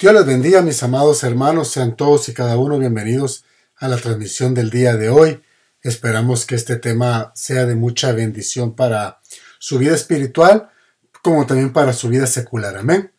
Dios les bendiga, mis amados hermanos, sean todos y cada uno bienvenidos a la transmisión del día de hoy. Esperamos que este tema sea de mucha bendición para su vida espiritual, como también para su vida secular. Amén.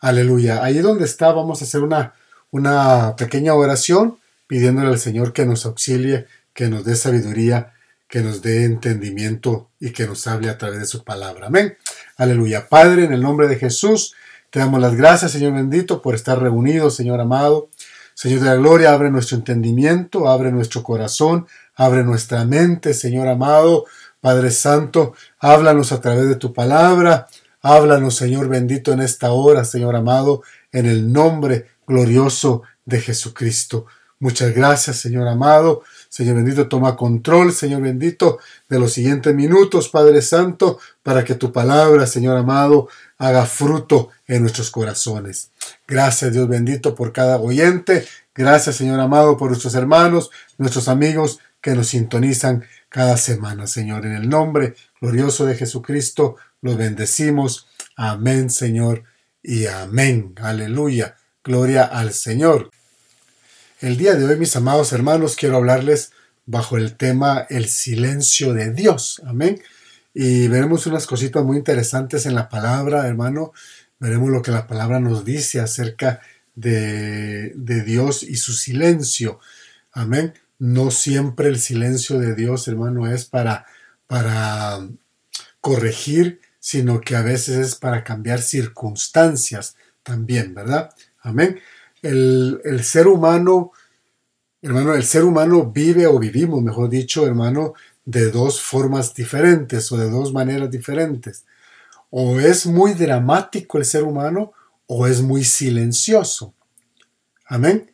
Aleluya. Ahí donde está, vamos a hacer una, una pequeña oración pidiéndole al Señor que nos auxilie, que nos dé sabiduría, que nos dé entendimiento y que nos hable a través de su palabra. Amén. Aleluya. Padre, en el nombre de Jesús. Te damos las gracias, Señor bendito, por estar reunidos, Señor amado. Señor de la gloria, abre nuestro entendimiento, abre nuestro corazón, abre nuestra mente, Señor amado. Padre Santo, háblanos a través de tu palabra. Háblanos, Señor bendito, en esta hora, Señor amado, en el nombre glorioso de Jesucristo. Muchas gracias, Señor amado. Señor bendito, toma control, Señor bendito, de los siguientes minutos, Padre Santo, para que tu palabra, Señor amado, haga fruto en nuestros corazones. Gracias, Dios bendito, por cada oyente. Gracias, Señor amado, por nuestros hermanos, nuestros amigos que nos sintonizan cada semana, Señor. En el nombre glorioso de Jesucristo, los bendecimos. Amén, Señor, y amén. Aleluya. Gloria al Señor. El día de hoy, mis amados hermanos, quiero hablarles bajo el tema el silencio de Dios. Amén. Y veremos unas cositas muy interesantes en la palabra, hermano. Veremos lo que la palabra nos dice acerca de, de Dios y su silencio. Amén. No siempre el silencio de Dios, hermano, es para, para corregir, sino que a veces es para cambiar circunstancias también, ¿verdad? Amén. El, el ser humano, hermano, el ser humano vive o vivimos, mejor dicho, hermano, de dos formas diferentes o de dos maneras diferentes. O es muy dramático el ser humano o es muy silencioso. Amén.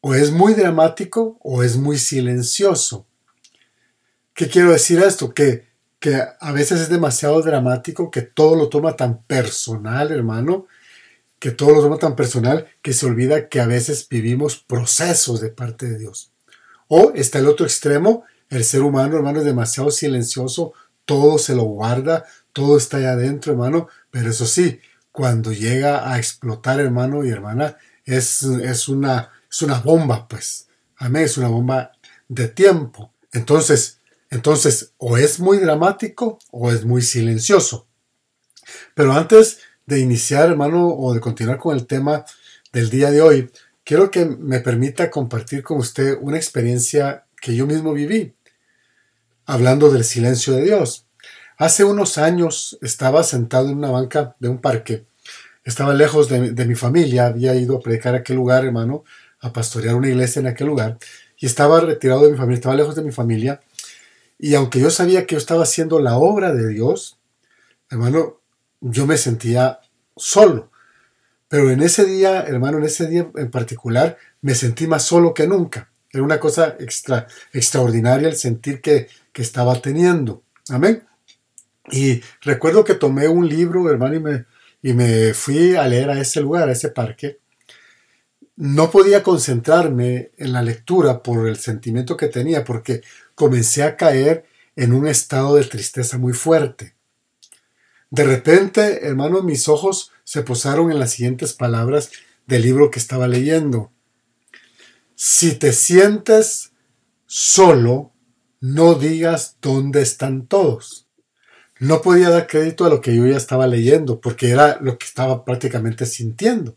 O es muy dramático o es muy silencioso. ¿Qué quiero decir esto? Que, que a veces es demasiado dramático, que todo lo toma tan personal, hermano, que todo lo toma tan personal que se olvida que a veces vivimos procesos de parte de Dios. O está el otro extremo, el ser humano, hermano, es demasiado silencioso, todo se lo guarda, todo está ahí adentro, hermano, pero eso sí, cuando llega a explotar, hermano y hermana, es, es, una, es una bomba, pues. Amén, es una bomba de tiempo. Entonces, entonces, o es muy dramático o es muy silencioso. Pero antes de iniciar, hermano, o de continuar con el tema del día de hoy, quiero que me permita compartir con usted una experiencia que yo mismo viví hablando del silencio de Dios. Hace unos años estaba sentado en una banca de un parque. Estaba lejos de, mi familia, había ido a predicar a aquel lugar, hermano, a pastorear una iglesia en aquel lugar, y estaba retirado de mi familia, estaba lejos de mi familia, y aunque yo sabía que yo estaba haciendo la obra de Dios, hermano, yo me sentía solo. Pero en ese día, hermano, en ese día en particular, me sentí más solo que nunca. Era una cosa extra, extraordinaria el sentir que que estaba teniendo. Amén. Y recuerdo que tomé un libro, hermano, y me, y me fui a leer a ese lugar, a ese parque. No podía concentrarme en la lectura por el sentimiento que tenía, porque comencé a caer en un estado de tristeza muy fuerte. De repente, hermano, mis ojos se posaron en las siguientes palabras del libro que estaba leyendo. Si te sientes solo, no digas dónde están todos. No podía dar crédito a lo que yo ya estaba leyendo, porque era lo que estaba prácticamente sintiendo.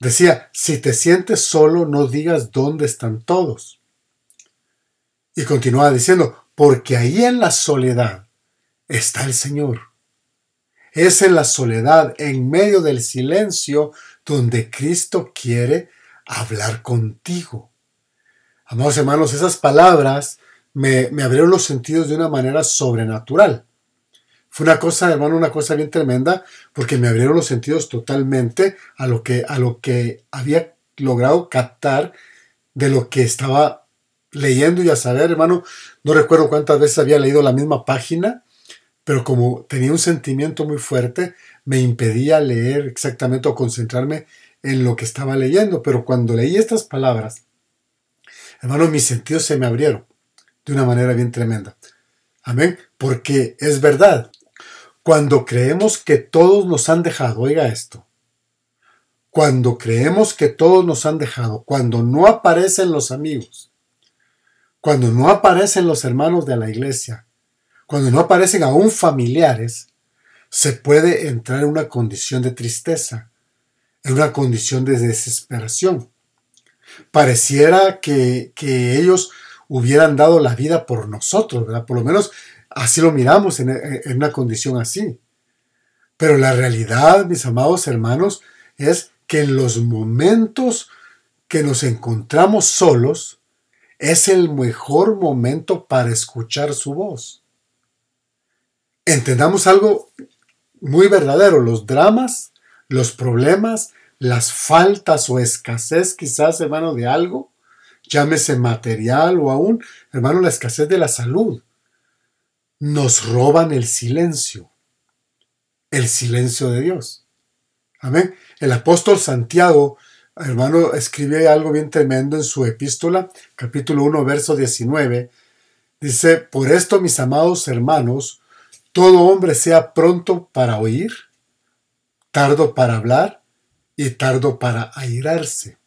Decía, si te sientes solo, no digas dónde están todos. Y continuaba diciendo, porque ahí en la soledad está el Señor. Es en la soledad, en medio del silencio, donde Cristo quiere hablar contigo. Amados hermanos, esas palabras me, abrieron los sentidos de una manera sobrenatural. Fue una cosa, hermano, una cosa bien tremenda, porque me abrieron los sentidos totalmente a lo que, a lo que había logrado captar de lo que estaba leyendo y a saber, hermano, no recuerdo cuántas veces había leído la misma página, pero como tenía un sentimiento muy fuerte, me impedía leer exactamente o concentrarme en lo que estaba leyendo. Pero cuando leí estas palabras, hermano, mis sentidos se me abrieron de una manera bien tremenda. Amén. Porque es verdad. Cuando creemos que todos nos han dejado, oiga esto, cuando creemos que todos nos han dejado, cuando no aparecen los amigos, cuando no aparecen los hermanos de la iglesia, cuando no aparecen aún familiares, se puede entrar en una condición de tristeza, en una condición de desesperación. Pareciera que, ellos hubieran dado la vida por nosotros, ¿verdad? Por lo menos así lo miramos en, en una condición así. Pero la realidad, mis amados hermanos, es que en los momentos que nos encontramos solos, es el mejor momento para escuchar su voz. Entendamos algo muy verdadero, los dramas, los problemas, las faltas o escasez quizás, hermano, de algo, llámese material o aún, hermano, la escasez de la salud, nos roban el silencio, el silencio de Dios. Amén. El apóstol Santiago, hermano, escribe algo bien tremendo en su epístola, capítulo 1, verso 19. Dice, por esto, mis amados hermanos, todo hombre sea pronto para oír, tardo para hablar y tardo para airarse.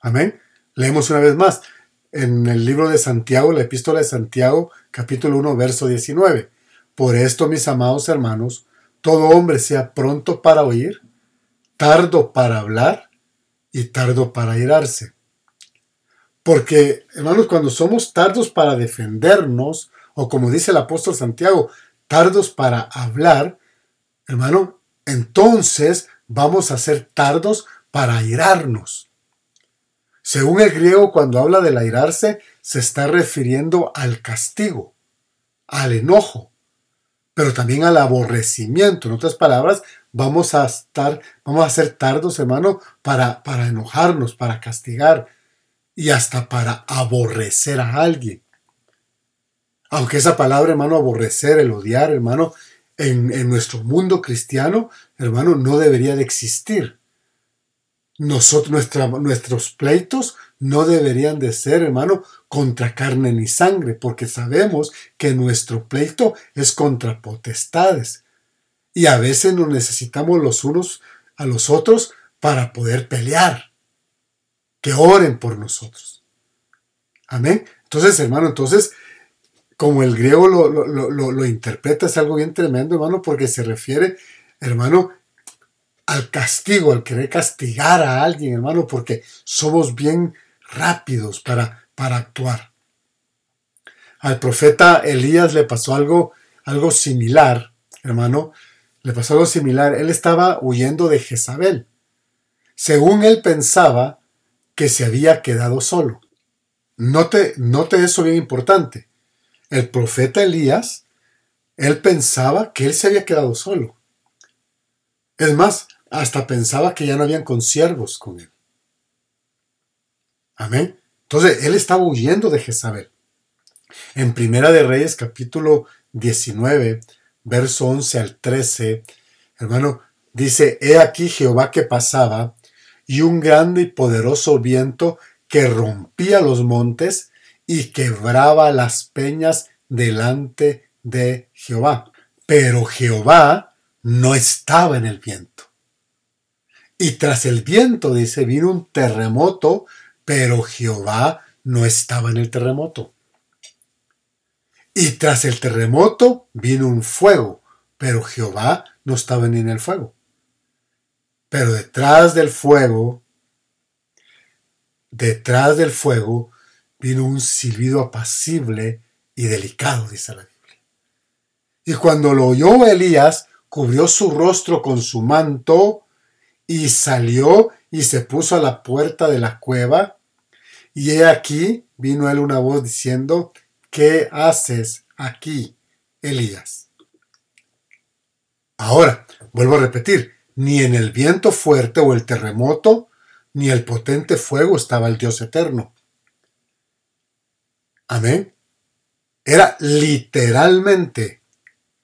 Amén. Leemos una vez más en el libro de Santiago, la epístola de Santiago, capítulo 1, verso 19. Por esto, mis amados hermanos, todo hombre sea pronto para oír, tardo para hablar y tardo para airarse. Porque, hermanos, cuando somos tardos para defendernos, o como dice el apóstol Santiago, tardos para hablar, hermano, entonces vamos a ser tardos para airarnos. Según el griego, cuando habla del airarse, se está refiriendo al castigo, al enojo, pero también al aborrecimiento. En otras palabras, vamos a estar, vamos a ser tardos, hermano, para, para enojarnos, para castigar y hasta para aborrecer a alguien. Aunque esa palabra, hermano, aborrecer, el odiar, hermano, en, nuestro mundo cristiano, hermano, no debería de existir. Nosotros, nuestros pleitos no deberían de ser, hermano, contra carne ni sangre, porque sabemos que nuestro pleito es contra potestades. Y a veces nos necesitamos los unos a los otros para poder pelear. Que oren por nosotros. Amén. Entonces, hermano, entonces como el griego lo, interpreta, es algo bien tremendo, hermano, porque se refiere, hermano, al castigo, al querer castigar a alguien, hermano, porque somos bien rápidos para, para actuar. Al profeta Elías le pasó algo, algo similar, hermano, le pasó algo similar. Él estaba huyendo de Jezabel. Según él pensaba que se había quedado solo. Note, note eso bien importante el profeta Elías, él pensaba que él se había quedado solo. Es más, hasta pensaba que ya no habían consiervos con él. Amén. Entonces, él estaba huyendo de Jezabel. En Primera de Reyes, capítulo 19, verso 11 al 13, hermano, dice, He aquí Jehová que pasaba, y un grande y poderoso viento que rompía los montes y quebraba las peñas delante de Jehová. Pero Jehová no estaba en el viento. Y tras el viento, dice, vino un terremoto, pero Jehová no estaba en el terremoto. Y tras el terremoto vino un fuego, pero Jehová no estaba ni en el fuego. Pero detrás del fuego, detrás del fuego, vino un silbido apacible y delicado, dice la Biblia. Y cuando lo oyó Elías, cubrió su rostro con su manto y salió y se puso a la puerta de la cueva. Y he aquí vino él una voz diciendo, ¿qué haces aquí, Elías? Ahora, vuelvo a repetir, ni en el viento fuerte o el terremoto, ni el potente fuego estaba el Dios eterno. Amén. Era literalmente,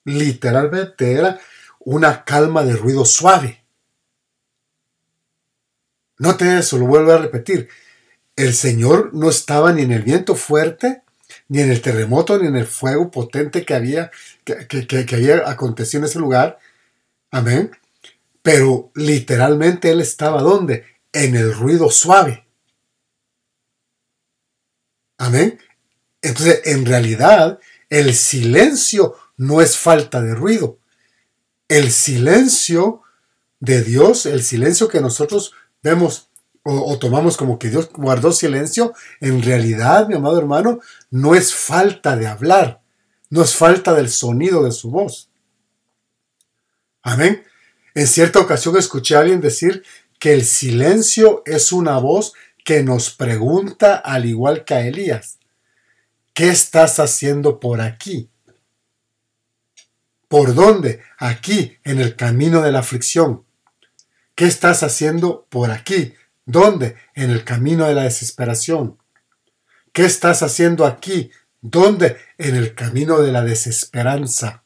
literalmente era una calma de ruido suave. Note eso, lo vuelvo a repetir. El Señor no estaba ni en el viento fuerte, ni en el terremoto, ni en el fuego potente que había, que, que había acontecido en ese lugar. Amén. Pero literalmente él estaba ¿dónde? En el ruido suave. Amén. Entonces, en realidad, el silencio no es falta de ruido. El silencio de Dios, el silencio que nosotros vemos o, tomamos como que Dios guardó silencio, en realidad, mi amado hermano, no es falta de hablar, no es falta del sonido de su voz. Amén. En cierta ocasión escuché a alguien decir que el silencio es una voz que nos pregunta al igual que a Elías, ¿qué estás haciendo por aquí? ¿Por dónde? Aquí, en el camino de la aflicción. ¿Qué estás haciendo por aquí? ¿Dónde? En el camino de la desesperación. ¿Qué estás haciendo aquí? ¿Dónde? En el camino de la desesperanza.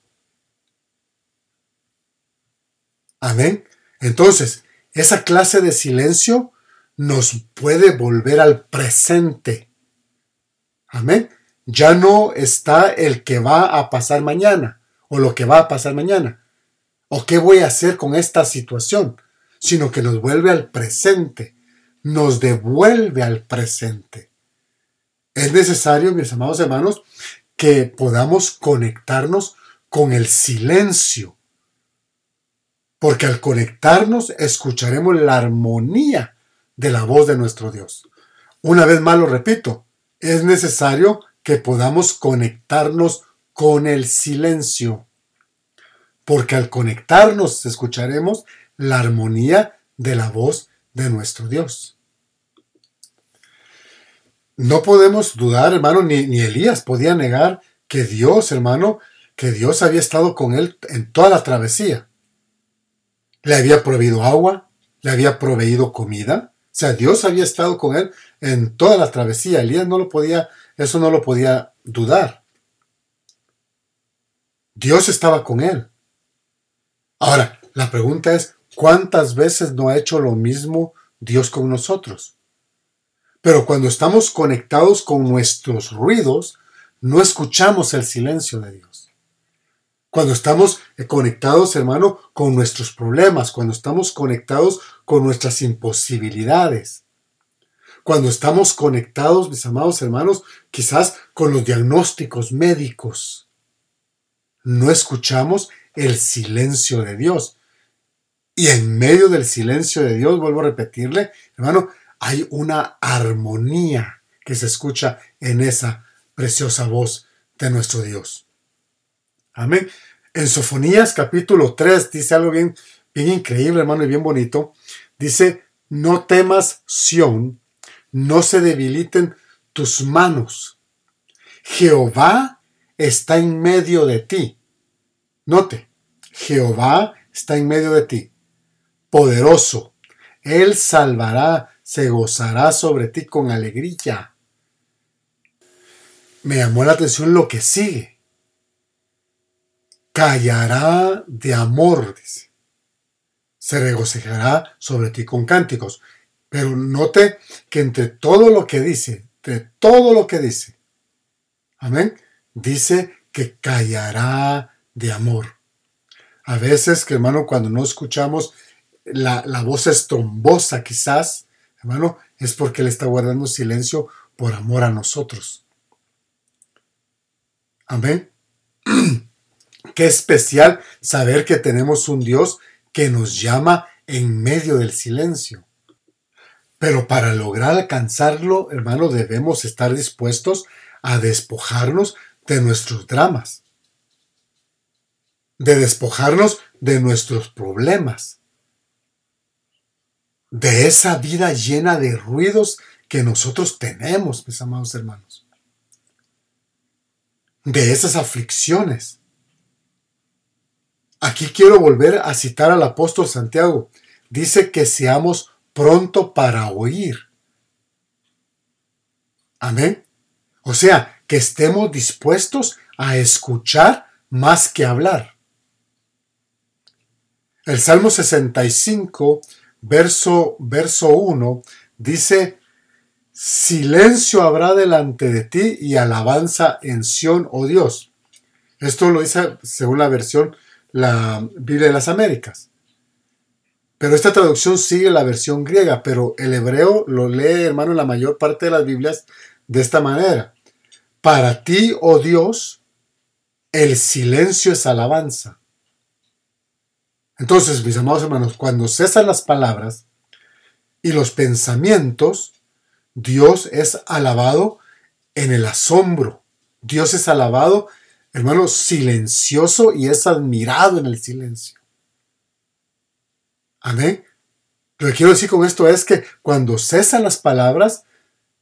Amén. Entonces, esa clase de silencio nos puede volver al presente. Amén. Ya no está el que va a pasar mañana o lo que va a pasar mañana o qué voy a hacer con esta situación, sino que nos vuelve al presente, nos devuelve al presente. Es necesario, mis amados hermanos, que podamos conectarnos con el silencio porque al conectarnos escucharemos la armonía de la voz de nuestro Dios. Una vez más lo repito, es necesario que podamos conectarnos con el silencio, porque al conectarnos escucharemos la armonía de la voz de nuestro Dios. No podemos dudar, hermano, ni, ni Elías podía negar que Dios, hermano, que Dios había estado con él en toda la travesía le había proveído agua, le había proveído comida. O sea, Dios había estado con él en toda la travesía. Elías no lo podía, eso no lo podía dudar. Dios estaba con él. Ahora, la pregunta es, ¿cuántas veces no ha hecho lo mismo Dios con nosotros? Pero cuando estamos conectados con nuestros ruidos, no escuchamos el silencio de Dios. Cuando estamos conectados, hermano, con nuestros problemas, cuando estamos conectados con nuestras imposibilidades, cuando estamos conectados, mis amados hermanos, quizás con los diagnósticos médicos, no escuchamos el silencio de Dios. Y en medio del silencio de Dios, vuelvo a repetirle, hermano, hay una armonía que se escucha en esa preciosa voz de nuestro Dios. Amén. En Sofonías capítulo 3 dice algo bien, bien increíble, hermano, y bien bonito. Dice, no temas Sión, no se debiliten tus manos. Jehová está en medio de ti. Note, Jehová está en medio de ti. Poderoso. Él salvará, se gozará sobre ti con alegría. Me llamó la atención lo que sigue callará de amor. Se regocijará sobre ti con cánticos. Pero note que entre todo lo que dice, de todo lo que dice, amén, dice que callará de amor. A veces, que hermano, cuando no escuchamos la, la voz estrombosa, quizás, hermano, es porque Él está guardando silencio por amor a nosotros. Amén. Qué especial saber que tenemos un Dios que nos llama en medio del silencio. Pero para lograr alcanzarlo, hermano, debemos estar dispuestos a despojarnos de nuestros dramas, de despojarnos de nuestros problemas, de esa vida llena de ruidos que nosotros tenemos, mis amados hermanos, de esas aflicciones. Aquí quiero volver a citar al apóstol Santiago. Dice que seamos pronto para oír. Amén. O sea, que estemos dispuestos a escuchar más que hablar. El Salmo 65, verso, verso 1, dice, Silencio habrá delante de ti y alabanza en Sión, oh Dios. Esto lo dice según la versión la Biblia de las Américas. Pero esta traducción sigue la versión griega, pero el hebreo lo lee, hermano, en la mayor parte de las Biblias de esta manera. Para ti, oh Dios, el silencio es alabanza. Entonces, mis amados hermanos, cuando cesan las palabras y los pensamientos, Dios es alabado en el asombro. Dios es alabado, hermano, silencioso y es admirado en el silencio. Amén. Lo que quiero decir con esto es que cuando cesan las palabras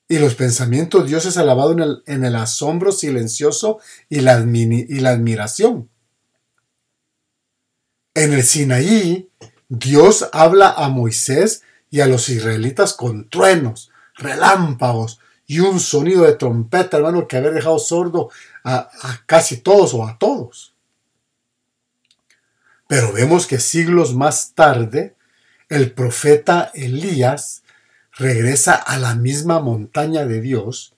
y los pensamientos, Dios es alabado en el, asombro silencioso y la, admiración. En el Sinaí, Dios habla a Moisés y a los israelitas con truenos, relámpagos y un sonido de trompeta, hermano, que había dejado sordo a, casi todos o a todos. Pero vemos que siglos más tarde, el profeta Elías regresa a la misma montaña de Dios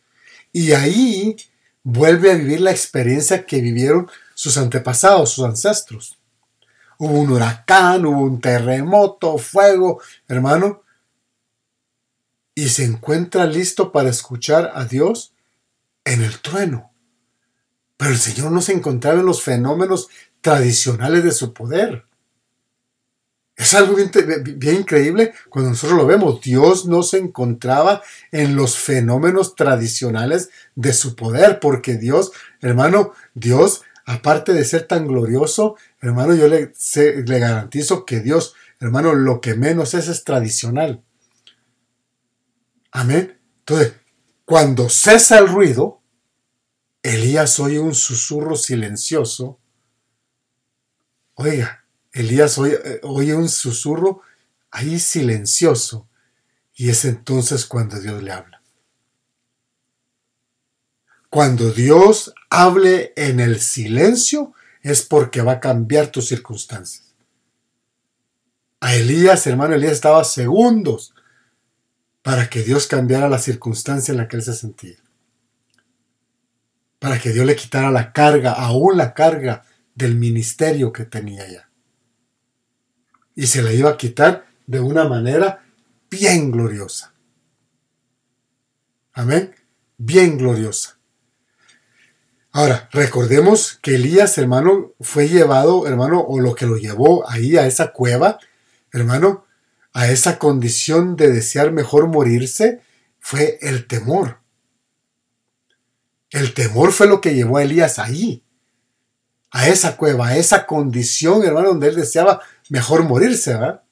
y ahí vuelve a vivir la experiencia que vivieron sus antepasados, sus ancestros. Hubo un huracán, hubo un terremoto, fuego, hermano, y se encuentra listo para escuchar a Dios en el trueno. Pero el Señor no se encontraba en los fenómenos tradicionales de su poder. Es algo bien, increíble cuando nosotros lo vemos. Dios no se encontraba en los fenómenos tradicionales de su poder, porque Dios, hermano, Dios, aparte de ser tan glorioso, hermano, yo le, le garantizo que Dios, hermano, lo que menos es es tradicional. Amén. Entonces, cuando cesa el ruido, Elías oye un susurro silencioso. Oiga, Elías oye, eh, oye, un susurro ahí silencioso. Y es entonces cuando Dios le habla. Cuando Dios hable en el silencio es porque va a cambiar tus circunstancias. A Elías, hermano Elías, estaba segundos para que Dios cambiara la circunstancia en la que él se sentía. Para que Dios le quitara la carga, aún la carga del ministerio que tenía ya. Y se la iba a quitar de una manera bien gloriosa. Amén. Bien gloriosa. Ahora, recordemos que Elías, hermano, fue llevado, hermano, o lo que lo llevó ahí a esa cueva, hermano, a esa condición de desear mejor morirse fue el temor. El temor fue lo que llevó a Elías ahí, a esa cueva, a esa condición, hermano, donde él deseaba mejor morirse, ¿verdad?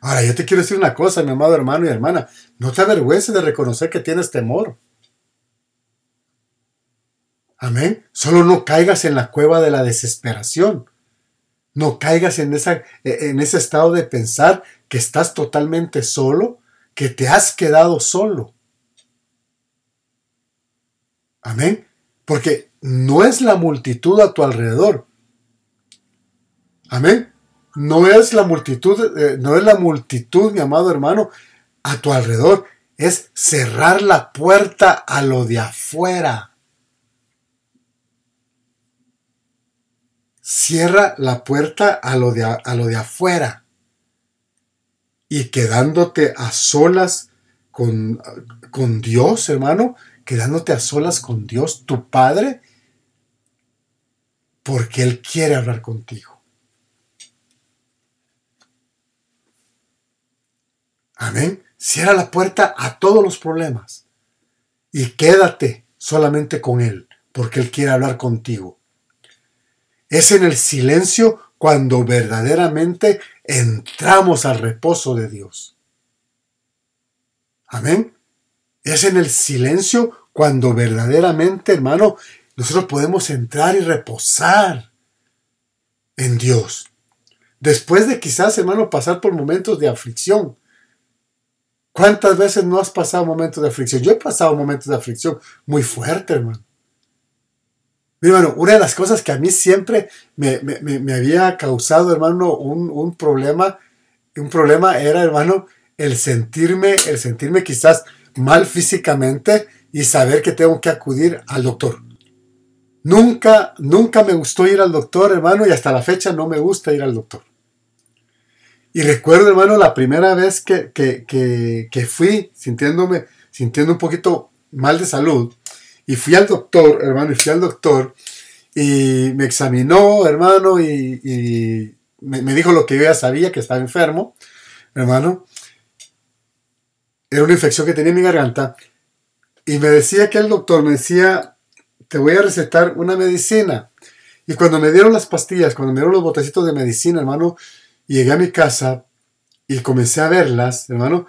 Ahora, yo te quiero decir una cosa, mi amado hermano y hermana, no te avergüences de reconocer que tienes temor. Amén. Solo no caigas en la cueva de la desesperación. No caigas en, esa, en ese estado de pensar que estás totalmente solo, que te has quedado solo. Amén. Porque no es la multitud a tu alrededor. Amén. No es la multitud, eh, no es la multitud, mi amado hermano, a tu alrededor. Es cerrar la puerta a lo de afuera. cierra la puerta a lo de, a lo de afuera y quedándote a solas con, con Dios, hermano, quedándote a solas con Dios, tu Padre, porque Él quiere hablar contigo. Amén. Cierra la puerta a todos los problemas y quédate solamente con Él, porque Él quiere hablar contigo. Es en el silencio cuando verdaderamente entramos al reposo de Dios. Amén. Es en el silencio cuando verdaderamente, hermano, nosotros podemos entrar y reposar en Dios. Después de quizás, hermano, pasar por momentos de aflicción. ¿Cuántas veces no has pasado momentos de aflicción? Yo he pasado momentos de aflicción muy fuerte, hermano hermano, una de las cosas que a mí siempre me, había causado, hermano, un, problema, un problema era, hermano, el sentirme, el sentirme quizás mal físicamente y saber que tengo que acudir al doctor. Nunca, nunca me gustó ir al doctor, hermano, y hasta la fecha no me gusta ir al doctor. Y recuerdo, hermano, la primera vez que, que, fui sintiéndome, sintiendo un poquito mal de salud, y fui al doctor, hermano, y fui al doctor, y me examinó, hermano, y, me, me, dijo lo que yo ya sabía, que estaba enfermo, hermano. Era una infección que tenía en mi garganta. Y me decía que el doctor me decía, te voy a recetar una medicina. Y cuando me dieron las pastillas, cuando me dieron los botecitos de medicina, hermano, llegué a mi casa y comencé a verlas, hermano,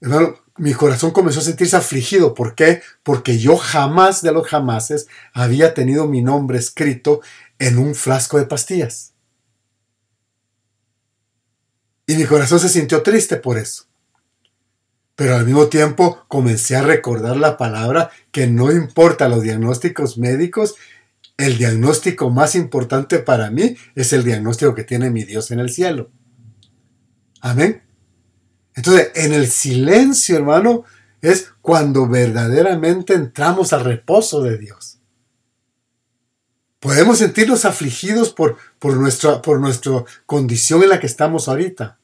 hermano, mi corazón comenzó a sentirse afligido. ¿Por qué? Porque yo jamás de los jamases había tenido mi nombre escrito en un frasco de pastillas. Y mi corazón se sintió triste por eso. Pero al mismo tiempo comencé a recordar la palabra que no importa los diagnósticos médicos, el diagnóstico más importante para mí es el diagnóstico que tiene mi Dios en el cielo. Amén. Entonces, en el silencio, hermano, es cuando verdaderamente entramos al reposo de Dios. Podemos sentirnos afligidos por, por, nuestra, por nuestra condición en la que estamos ahorita.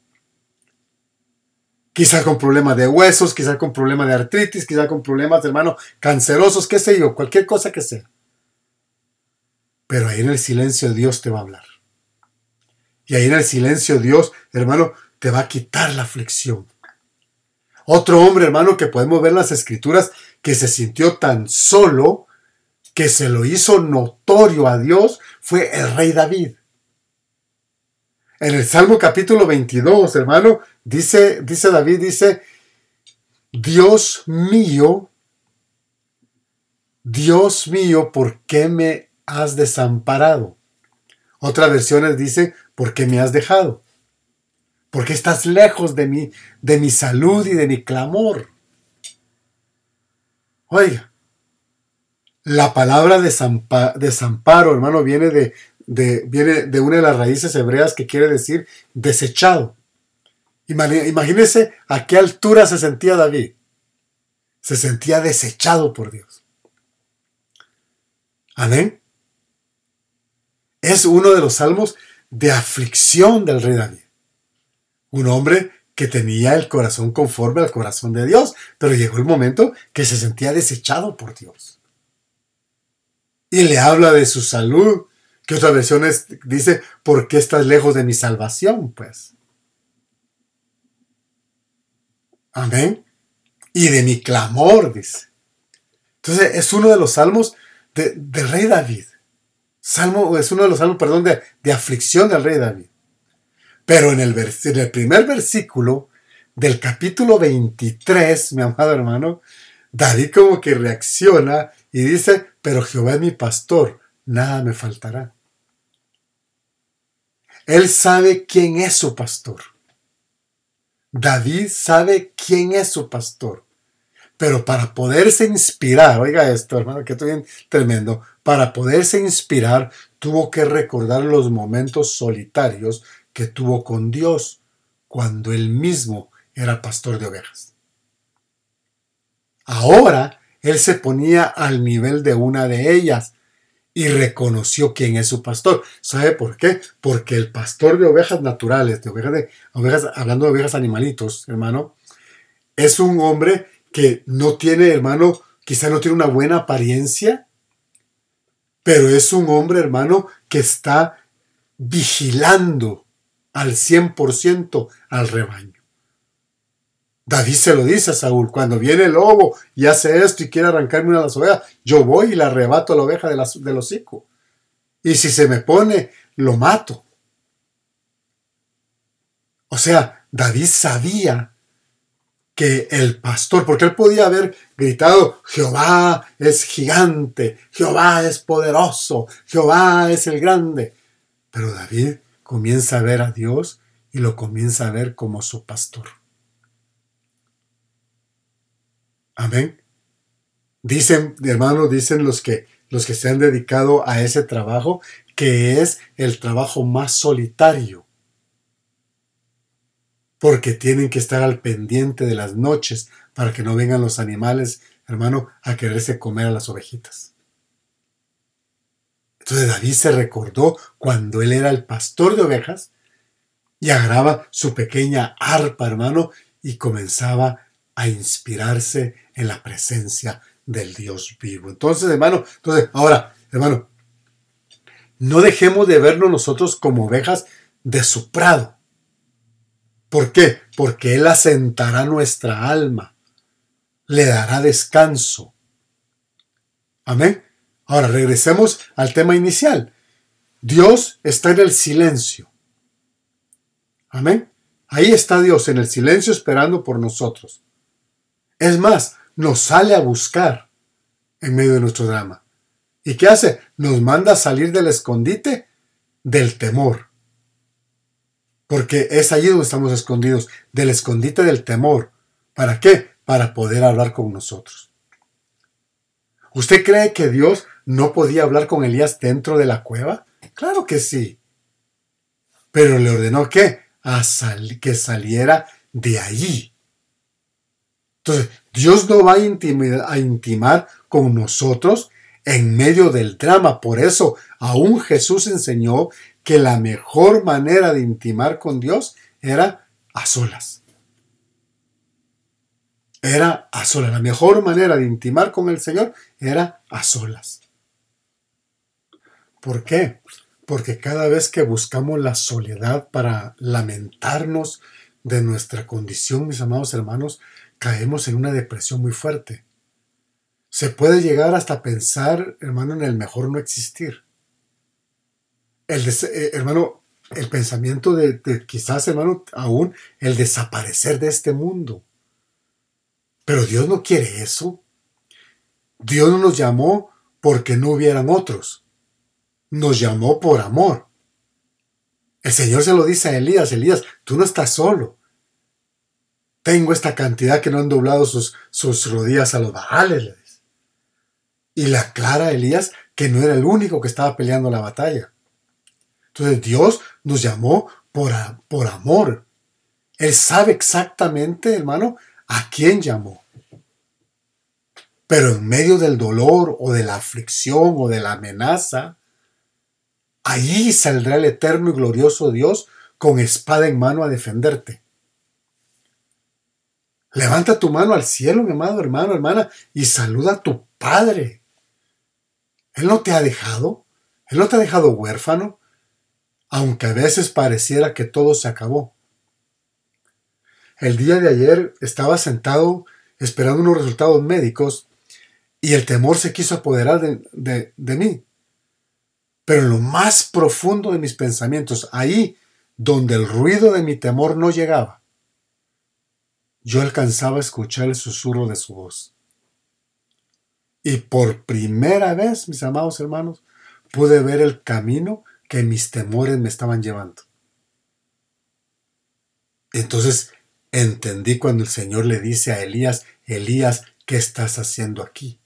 Quizá con problemas de huesos, quizá con problemas de artritis, quizá con problemas, hermano, cancerosos, qué sé yo, cualquier cosa que sea. Pero ahí en el silencio Dios te va a hablar. Y ahí en el silencio Dios, hermano, te va a quitar la aflicción. Otro hombre, hermano, que podemos ver en las escrituras, que se sintió tan solo, que se lo hizo notorio a Dios, fue el rey David. En el Salmo capítulo 22, hermano, dice, dice David, dice, Dios mío, Dios mío, ¿por qué me has desamparado. Otras versiones dice, ¿por qué me has dejado? Porque estás lejos de mí, de mi salud y de mi clamor. Oiga, la palabra desamparo, hermano, viene de, de, viene de una de las raíces hebreas que quiere decir desechado. Imagínese a qué altura se sentía David. Se sentía desechado por Dios. Amén es uno de los salmos de aflicción del rey David. Un hombre que tenía el corazón conforme al corazón de Dios, pero llegó el momento que se sentía desechado por Dios. Y le habla de su salud, que otra versión dice, ¿por qué estás lejos de mi salvación? Pues. Amén. Y de mi clamor, dice. Entonces es uno de los salmos del rey David. Salmo es uno de los salmos, perdón, de, aflicción del rey David. Pero en el, en el primer versículo del capítulo 23, mi amado hermano, David como que reacciona y dice, pero Jehová es mi pastor, nada me faltará. Él sabe quién es su pastor. David sabe quién es su pastor. Pero para poderse inspirar, oiga esto, hermano, que estoy bien tremendo, para poderse inspirar tuvo que recordar los momentos solitarios que tuvo con Dios cuando él mismo era pastor de ovejas. Ahora él se ponía al nivel de una de ellas y reconoció quién es su pastor. ¿Sabe por qué? Porque el pastor de ovejas naturales, de ovejas de ovejas, hablando de ovejas animalitos, hermano, es un hombre que no tiene, hermano, quizá no tiene una buena apariencia, pero es un hombre, hermano, que está vigilando al 100% al rebaño. David se lo dice a Saúl, cuando viene el lobo y hace esto y quiere arrancarme una de las ovejas, yo voy y le arrebato la oveja de del hocico. Y si se me pone, lo mato. O sea, David sabía que el pastor, porque él podía haber gritado, Jehová es gigante, Jehová es poderoso, Jehová es el grande. Pero David comienza a ver a Dios y lo comienza a ver como su pastor. Amén. Dicen, hermanos, dicen los que, los que se han dedicado a ese trabajo, que es el trabajo más solitario porque tienen que estar al pendiente de las noches para que no vengan los animales, hermano, a quererse comer a las ovejitas. Entonces David se recordó cuando él era el pastor de ovejas Y agarraba su pequeña arpa, hermano, y comenzaba a inspirarse en la presencia del Dios vivo. Entonces, hermano, entonces, ahora, hermano, no dejemos de vernos nosotros como ovejas de su prado. ¿Por qué? Porque Él asentará nuestra alma, le dará descanso. Amén. Ahora regresemos al tema inicial. Dios está en el silencio. Amén. Ahí está Dios en el silencio esperando por nosotros. Es más, nos sale a buscar en medio de nuestro drama. ¿Y qué hace? Nos manda a salir del escondite del temor. Porque es allí donde estamos escondidos, del escondite del temor. ¿Para qué? Para poder hablar con nosotros. ¿Usted cree que Dios no podía hablar con Elías dentro de la cueva? Claro que sí. Pero le ordenó que, que saliera de allí. Entonces, Dios no va a, intimar con nosotros en medio del drama. Por eso, aún Jesús enseñó que la mejor manera de intimar con Dios era a solas. Era a solas. La mejor manera de intimar con el Señor era a solas. ¿Por qué? Porque cada vez que buscamos la soledad para lamentarnos de nuestra condición, mis amados hermanos, caemos en una depresión muy fuerte. Se puede llegar hasta pensar, hermano, en el mejor no existir. El eh, hermano, el pensamiento de, quizás, hermano, aún el desaparecer de este mundo. Pero Dios no quiere eso. Dios no nos llamó porque no hubieran otros. Nos llamó por amor. El Señor se lo dice a Elías, Elías, tú no estás solo. Tengo esta cantidad que no han doblado sus, sus rodillas a los baales. Y le aclara a Elías que no era el único que estaba peleando la batalla. Entonces Dios nos llamó por, por amor. Él sabe exactamente, hermano, a quién llamó. Pero en medio del dolor o de la aflicción o de la amenaza, ahí saldrá el eterno y glorioso Dios con espada en mano a defenderte. Levanta tu mano al cielo, mi amado hermano, hermana, y saluda a tu Padre. Él no te ha dejado, Él no te ha dejado huérfano, aunque a veces pareciera que todo se acabó. El día de ayer estaba sentado esperando unos resultados médicos y el temor se quiso apoderar de, de, mí. Pero en lo más profundo de mis pensamientos, ahí donde el ruido de mi temor no llegaba, yo alcanzaba a escuchar el susurro de su voz. Y por primera vez, mis amados hermanos, pude ver el camino que mis temores me estaban llevando. Entonces entendí cuando el Señor le dice a Elías, Elías, ¿qué estás haciendo aquí?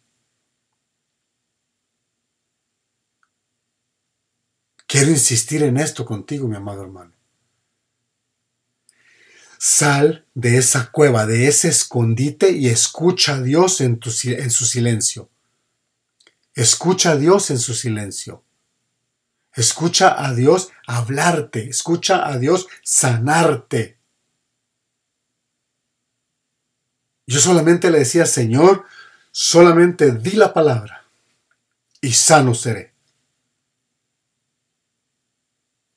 Quiero insistir en esto contigo, mi amado hermano. Sal de esa cueva, de ese escondite y escucha a Dios en, en su silencio. Escucha a Dios en su silencio. Escucha a Dios hablarte, escucha a Dios sanarte. Yo solamente le decía, Señor, solamente di la palabra y sano seré.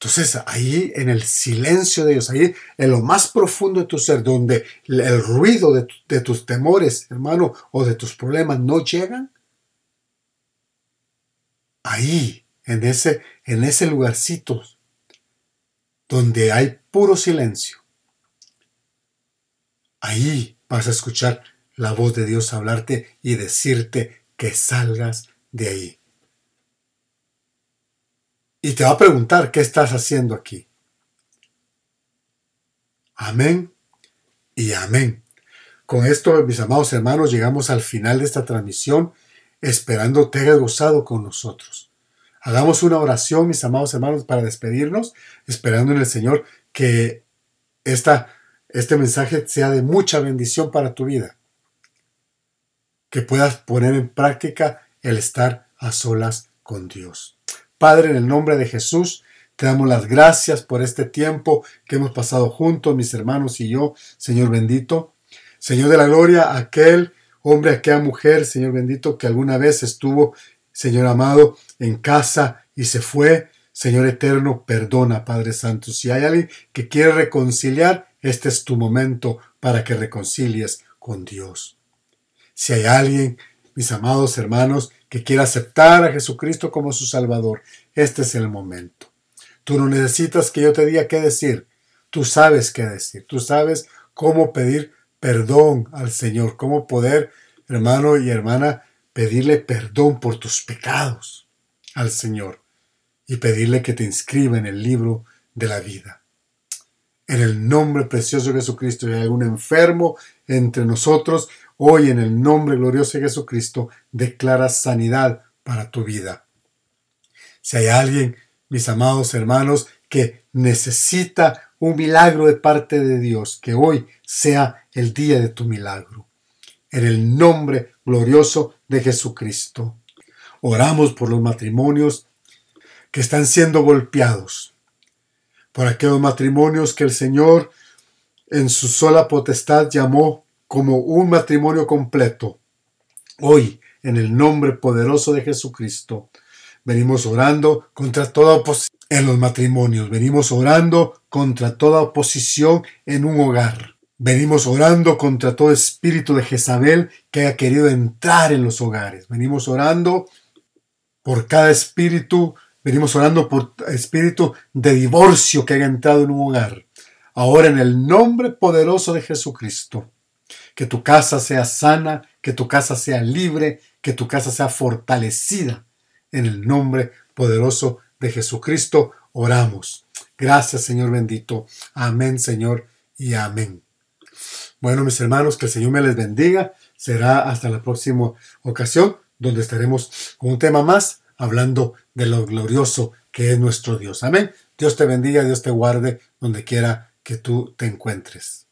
Entonces ahí en el silencio de Dios, ahí en lo más profundo de tu ser, donde el ruido de, de tus temores, hermano, o de tus problemas no llegan, ahí, en ese, en ese lugarcito donde hay puro silencio, ahí vas a escuchar la voz de Dios hablarte y decirte que salgas de ahí. Y te va a preguntar, ¿qué estás haciendo aquí? Amén y amén. Con esto, mis amados hermanos, llegamos al final de esta transmisión, esperando te hayas gozado con nosotros. Hagamos una oración, mis amados hermanos, para despedirnos, esperando en el Señor que esta este mensaje sea de mucha bendición para tu vida. Que puedas poner en práctica el estar a solas con Dios. Padre, en el nombre de Jesús, Te damos las gracias por este tiempo que hemos pasado juntos, mis hermanos y yo, Señor bendito. Señor de la gloria, aquel hombre, aquella mujer, Señor bendito, que alguna vez estuvo, Señor amado, en casa y se fue. Señor eterno, perdona, Padre Santo. Si hay alguien que quiere reconciliar, este es tu momento para que reconcilies con Dios. Si hay alguien, mis amados hermanos, que quiera aceptar a Jesucristo como su Salvador, este es el momento. Tú no necesitas que yo te diga qué decir. Tú sabes qué decir. Tú sabes cómo pedir perdón al Señor, cómo poder, hermano y hermana, pedirle perdón por tus pecados al Señor y pedirle que te inscriba en el libro de la vida. En el nombre precioso de Jesucristo, hay algún enfermo entre nosotros, hoy en el nombre glorioso de Jesucristo, declara sanidad para tu vida. Si hay alguien, mis amados hermanos, que necesita un milagro de parte de Dios, que hoy sea el día de tu milagro. En el nombre glorioso de Jesucristo. Oramos por los matrimonios que están siendo golpeados, por aquellos matrimonios que el Señor en su sola potestad llamó como un matrimonio completo. Hoy, en el nombre poderoso de Jesucristo, venimos orando contra toda oposición en los matrimonios, venimos orando contra toda oposición en un hogar. Venimos orando contra todo espíritu de Jezabel que haya querido entrar en los hogares. Venimos orando por cada espíritu Venimos orando por espíritu de divorcio que haya entrado en un hogar. Ahora en el nombre poderoso de Jesucristo, que tu casa sea sana, que tu casa sea libre, que tu casa sea fortalecida. En el nombre poderoso de Jesucristo oramos. Gracias Señor bendito. Amén Señor y amén. Bueno mis hermanos, que el Señor me les bendiga. Será hasta la próxima ocasión donde estaremos con un tema más hablando de lo glorioso que es nuestro Dios. Amén. Dios te bendiga, Dios te guarde donde quiera que tú te encuentres.